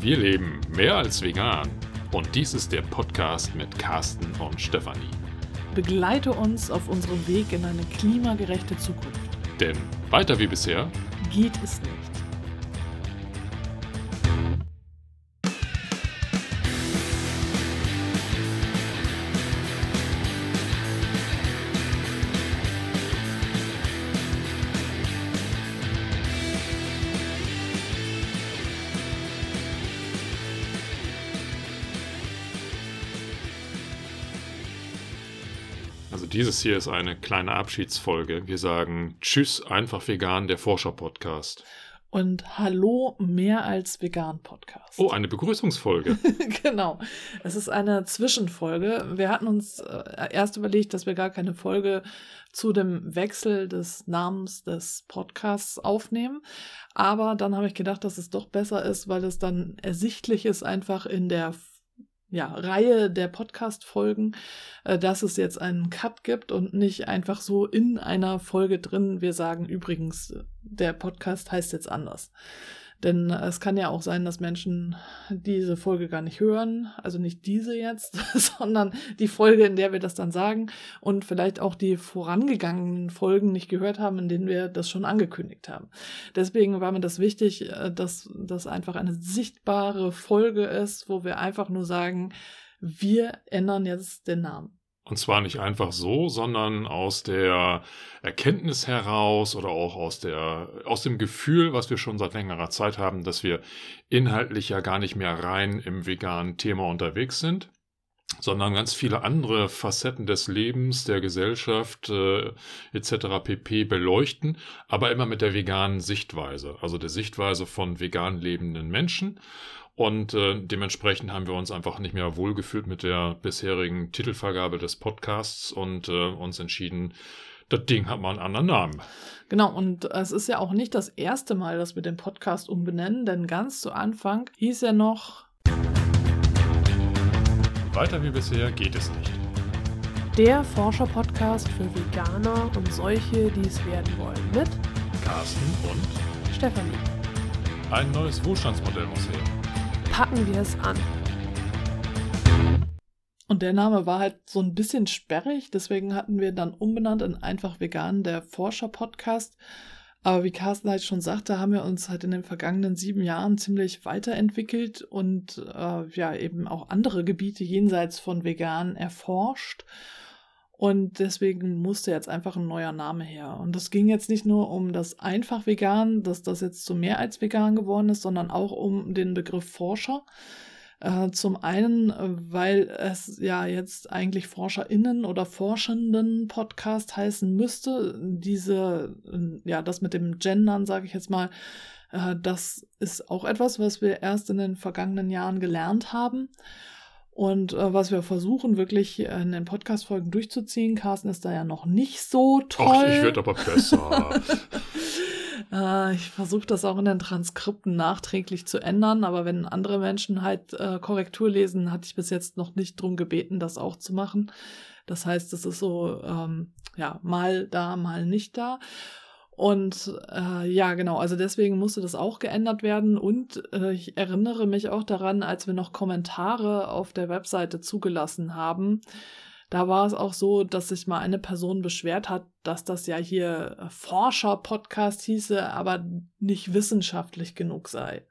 Wir leben mehr als vegan und dies ist der Podcast mit Carsten und Stefanie. Begleite uns auf unserem Weg in eine klimagerechte Zukunft. Denn weiter wie bisher geht es nicht. Dieses hier ist eine kleine Abschiedsfolge. Wir sagen Tschüss, einfach vegan, der Forscher-Podcast. Und Hallo, mehr als vegan Podcast. Oh, eine Begrüßungsfolge. genau. Es ist eine Zwischenfolge. Wir hatten uns äh, erst überlegt, dass wir gar keine Folge zu dem Wechsel des Namens des Podcasts aufnehmen. Aber dann habe ich gedacht, dass es doch besser ist, weil es dann ersichtlich ist, einfach in der ja, Reihe der Podcast-Folgen, äh, dass es jetzt einen Cut gibt und nicht einfach so in einer Folge drin, wir sagen übrigens, der Podcast heißt jetzt anders. Denn es kann ja auch sein, dass Menschen diese Folge gar nicht hören, also nicht diese jetzt, sondern die Folge, in der wir das dann sagen und vielleicht auch die vorangegangenen Folgen nicht gehört haben, in denen wir das schon angekündigt haben. Deswegen war mir das wichtig, äh, dass das einfach eine sichtbare Folge ist, wo wir einfach nur sagen, wir ändern jetzt den Namen. Und zwar nicht einfach so, sondern aus der Erkenntnis heraus oder auch aus, der, aus dem Gefühl, was wir schon seit längerer Zeit haben, dass wir inhaltlich ja gar nicht mehr rein im veganen Thema unterwegs sind, sondern ganz viele andere Facetten des Lebens, der Gesellschaft äh, etc. pp beleuchten, aber immer mit der veganen Sichtweise, also der Sichtweise von vegan lebenden Menschen. Und äh, dementsprechend haben wir uns einfach nicht mehr wohlgefühlt mit der bisherigen Titelvergabe des Podcasts und äh, uns entschieden, das Ding hat mal einen anderen Namen. Genau, und es ist ja auch nicht das erste Mal, dass wir den Podcast umbenennen, denn ganz zu Anfang hieß er noch Weiter wie bisher geht es nicht. Der Forscher-Podcast für Veganer und solche, die es werden wollen, mit Carsten und Stefanie. Ein neues Wohlstandsmodell muss her packen wir es an. Und der Name war halt so ein bisschen sperrig, deswegen hatten wir dann umbenannt in einfach vegan der Forscher-Podcast. Aber wie Carsten halt schon sagte, haben wir uns halt in den vergangenen sieben Jahren ziemlich weiterentwickelt und äh, ja eben auch andere Gebiete jenseits von vegan erforscht. Und deswegen musste jetzt einfach ein neuer Name her. Und das ging jetzt nicht nur um das einfach vegan, dass das jetzt zu mehr als vegan geworden ist, sondern auch um den Begriff Forscher. Äh, zum einen, weil es ja jetzt eigentlich ForscherInnen oder Forschenden Podcast heißen müsste. Diese, ja, das mit dem Gendern, sage ich jetzt mal, äh, das ist auch etwas, was wir erst in den vergangenen Jahren gelernt haben. Und äh, was wir versuchen, wirklich in den Podcast-Folgen durchzuziehen, Carsten ist da ja noch nicht so toll. Ach, ich werde aber besser. äh, ich versuche das auch in den Transkripten nachträglich zu ändern, aber wenn andere Menschen halt äh, Korrektur lesen, hatte ich bis jetzt noch nicht drum gebeten, das auch zu machen. Das heißt, es ist so, ähm, ja, mal da, mal nicht da. Und äh, ja, genau, also deswegen musste das auch geändert werden. Und äh, ich erinnere mich auch daran, als wir noch Kommentare auf der Webseite zugelassen haben, da war es auch so, dass sich mal eine Person beschwert hat, dass das ja hier Forscher-Podcast hieße, aber nicht wissenschaftlich genug sei.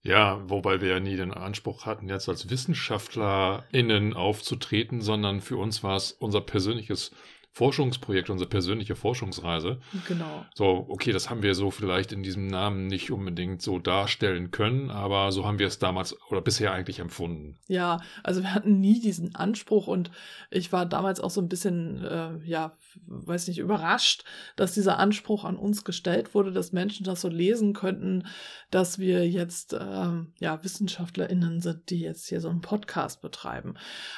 Ja, wobei wir ja nie den Anspruch hatten, jetzt als WissenschaftlerInnen aufzutreten, sondern für uns war es unser persönliches Forschungsprojekt, unsere persönliche Forschungsreise. Genau. So, okay, das haben wir so vielleicht in diesem Namen nicht unbedingt so darstellen können, aber so haben wir es damals oder bisher eigentlich empfunden. Ja, also wir hatten nie diesen Anspruch und ich war damals auch so ein bisschen, äh, ja, weiß nicht, überrascht, dass dieser Anspruch an uns gestellt wurde, dass Menschen das so lesen könnten, dass wir jetzt, ähm, ja, WissenschaftlerInnen sind, die jetzt hier so einen Podcast betreiben.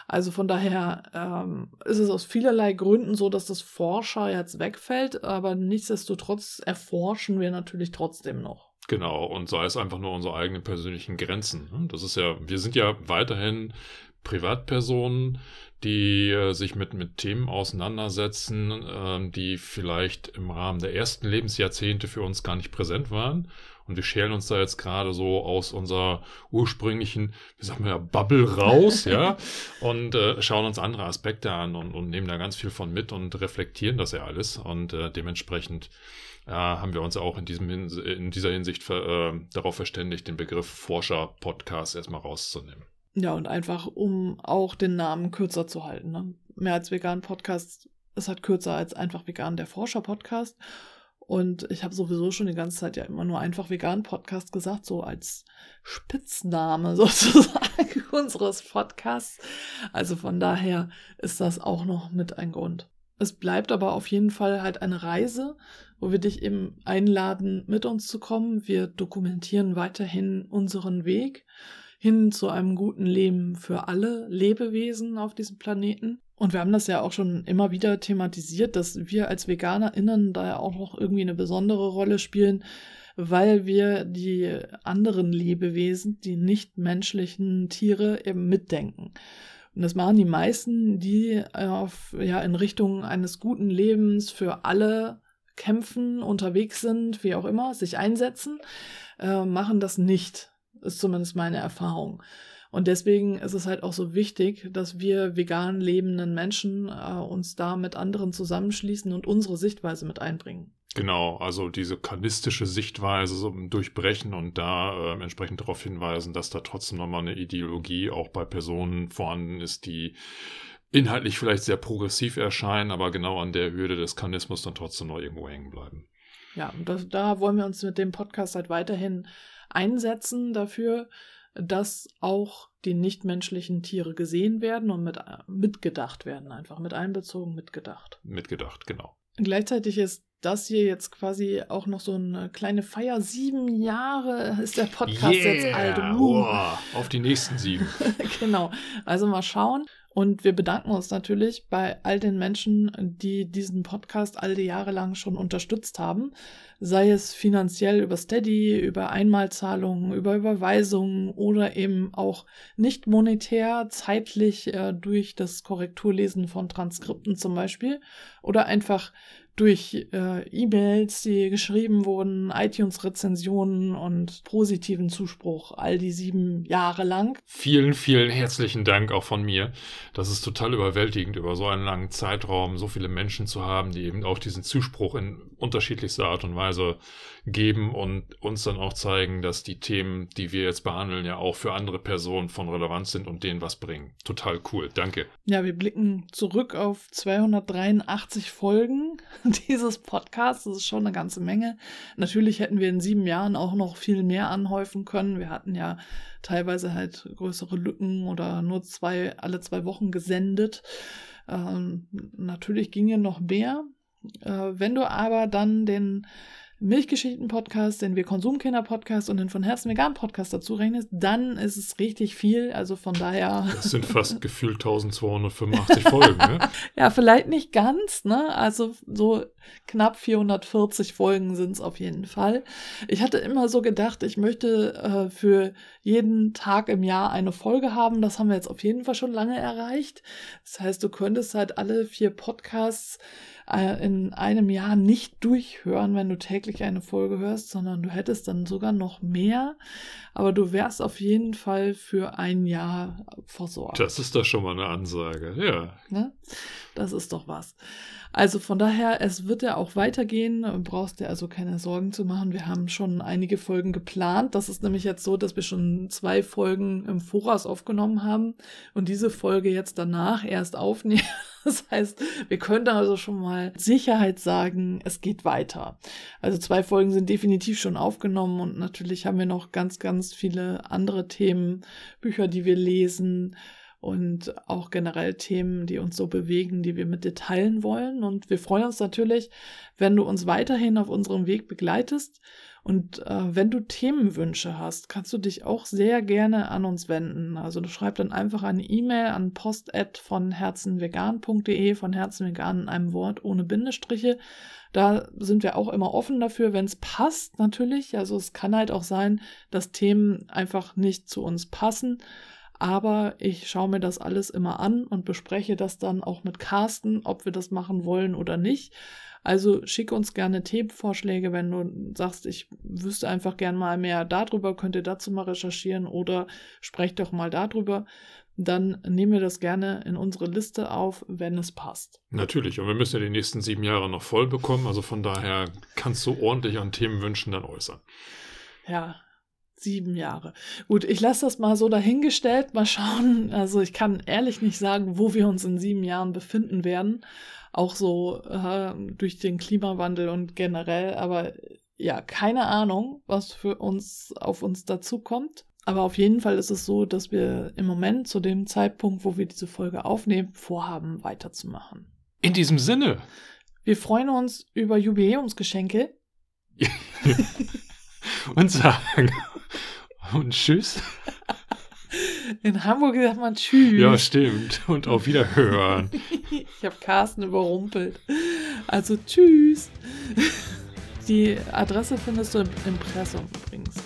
Also von daher ähm, ist es aus vielerlei Gründen so, dass das Forscher jetzt wegfällt, aber nichtsdestotrotz erforschen wir natürlich trotzdem noch. Genau, und sei es einfach nur unsere eigenen persönlichen Grenzen. Ne? Das ist ja, wir sind ja weiterhin Privatpersonen, die äh, sich mit, mit Themen auseinandersetzen, äh, die vielleicht im Rahmen der ersten Lebensjahrzehnte für uns gar nicht präsent waren. Und wir schälen uns da jetzt gerade so aus unserer ursprünglichen, wie sagen wir, Bubble raus, ja, und äh, schauen uns andere Aspekte an und, und nehmen da ganz viel von mit und reflektieren das ja alles. Und äh, dementsprechend äh, haben wir uns auch in, diesem in dieser Hinsicht äh, darauf verständigt, den Begriff Forscher-Podcast erstmal rauszunehmen. Ja, und einfach, um auch den Namen kürzer zu halten. Ne? Mehr als vegan Podcast ist halt kürzer als einfach vegan der Forscher Podcast. Und ich habe sowieso schon die ganze Zeit ja immer nur einfach vegan Podcast gesagt, so als Spitzname sozusagen unseres Podcasts. Also von daher ist das auch noch mit ein Grund. Es bleibt aber auf jeden Fall halt eine Reise, wo wir dich eben einladen, mit uns zu kommen. Wir dokumentieren weiterhin unseren Weg hin zu einem guten Leben für alle Lebewesen auf diesem Planeten. Und wir haben das ja auch schon immer wieder thematisiert, dass wir als VeganerInnen da ja auch noch irgendwie eine besondere Rolle spielen, weil wir die anderen Lebewesen, die nicht-menschlichen Tiere eben mitdenken. Und das machen die meisten, die auf, ja, in Richtung eines guten Lebens für alle kämpfen, unterwegs sind, wie auch immer, sich einsetzen, äh, machen das nicht ist zumindest meine Erfahrung. Und deswegen ist es halt auch so wichtig, dass wir vegan lebenden Menschen äh, uns da mit anderen zusammenschließen und unsere Sichtweise mit einbringen. Genau, also diese kanistische Sichtweise so durchbrechen und da äh, entsprechend darauf hinweisen, dass da trotzdem nochmal eine Ideologie auch bei Personen vorhanden ist, die inhaltlich vielleicht sehr progressiv erscheinen, aber genau an der Hürde des Kanismus dann trotzdem noch irgendwo hängen bleiben. Ja, das, da wollen wir uns mit dem Podcast halt weiterhin einsetzen dafür, dass auch die nichtmenschlichen Tiere gesehen werden und mit, mitgedacht werden, einfach mit einbezogen, mitgedacht. Mitgedacht, genau. Gleichzeitig ist das hier jetzt quasi auch noch so eine kleine Feier. Sieben Jahre ist der Podcast yeah. jetzt alt. Uh. Oh, auf die nächsten sieben. genau. Also mal schauen. Und wir bedanken uns natürlich bei all den Menschen, die diesen Podcast all die Jahre lang schon unterstützt haben. Sei es finanziell über Steady, über Einmalzahlungen, über Überweisungen oder eben auch nicht monetär, zeitlich äh, durch das Korrekturlesen von Transkripten zum Beispiel. Oder einfach durch äh, E-Mails, die geschrieben wurden, iTunes-Rezensionen und positiven Zuspruch all die sieben Jahre lang. Vielen, vielen herzlichen Dank auch von mir. Das ist total überwältigend, über so einen langen Zeitraum so viele Menschen zu haben, die eben auch diesen Zuspruch in unterschiedlichster Art und Weise geben und uns dann auch zeigen, dass die Themen, die wir jetzt behandeln, ja auch für andere Personen von Relevanz sind und denen was bringen. Total cool. Danke. Ja, wir blicken zurück auf 283 Folgen dieses Podcasts. Das ist schon eine ganze Menge. Natürlich hätten wir in sieben Jahren auch noch viel mehr anhäufen können. Wir hatten ja teilweise halt größere Lücken oder nur zwei, alle zwei Wochen gesendet. Ähm, natürlich ginge noch mehr. Äh, wenn du aber dann den Milchgeschichten-Podcast, den Wir Konsumkinder-Podcast und den von Herzen Vegan-Podcast dazu rechnest, dann ist es richtig viel. Also von daher. Das sind fast gefühlt 1285 Folgen, ne? ja, vielleicht nicht ganz, ne? Also so knapp 440 Folgen sind es auf jeden Fall. Ich hatte immer so gedacht, ich möchte äh, für jeden Tag im Jahr eine Folge haben. Das haben wir jetzt auf jeden Fall schon lange erreicht. Das heißt, du könntest halt alle vier Podcasts äh, in einem Jahr nicht durchhören, wenn du täglich eine Folge hörst, sondern du hättest dann sogar noch mehr. Aber du wärst auf jeden Fall für ein Jahr versorgt. Das ist doch schon mal eine Ansage, ja. Ne? Das ist doch was. Also von daher, es wird ja auch weitergehen. Du brauchst dir also keine Sorgen zu machen. Wir haben schon einige Folgen geplant. Das ist nämlich jetzt so, dass wir schon zwei Folgen im Voraus aufgenommen haben und diese Folge jetzt danach erst aufnehmen. Das heißt, wir können also schon mal Sicherheit sagen, es geht weiter. Also zwei Folgen sind definitiv schon aufgenommen und natürlich haben wir noch ganz, ganz viele andere Themen, Bücher, die wir lesen, und auch generell Themen, die uns so bewegen, die wir mit dir teilen wollen. Und wir freuen uns natürlich, wenn du uns weiterhin auf unserem Weg begleitest. Und äh, wenn du Themenwünsche hast, kannst du dich auch sehr gerne an uns wenden. Also du schreibst dann einfach eine E-Mail an post von herzenvegan.de, von herzenvegan in einem Wort ohne Bindestriche. Da sind wir auch immer offen dafür, wenn es passt natürlich. Also es kann halt auch sein, dass Themen einfach nicht zu uns passen. Aber ich schaue mir das alles immer an und bespreche das dann auch mit Carsten, ob wir das machen wollen oder nicht. Also schick uns gerne Themenvorschläge, wenn du sagst, ich wüsste einfach gern mal mehr darüber, könnt ihr dazu mal recherchieren oder sprecht doch mal darüber. Dann nehmen wir das gerne in unsere Liste auf, wenn es passt. Natürlich, und wir müssen ja die nächsten sieben Jahre noch voll bekommen, also von daher kannst du ordentlich an Themenwünschen dann äußern. Ja, sieben Jahre. Gut, ich lasse das mal so dahingestellt, mal schauen. Also ich kann ehrlich nicht sagen, wo wir uns in sieben Jahren befinden werden auch so äh, durch den Klimawandel und generell, aber ja, keine Ahnung, was für uns auf uns dazu kommt. Aber auf jeden Fall ist es so, dass wir im Moment zu dem Zeitpunkt, wo wir diese Folge aufnehmen, vorhaben, weiterzumachen. In diesem Sinne. Wir freuen uns über Jubiläumsgeschenke. und sagen und tschüss. In Hamburg sagt man Tschüss. Ja, stimmt. Und auf Wiederhören. ich habe Carsten überrumpelt. Also Tschüss. Die Adresse findest du im Impressum übrigens.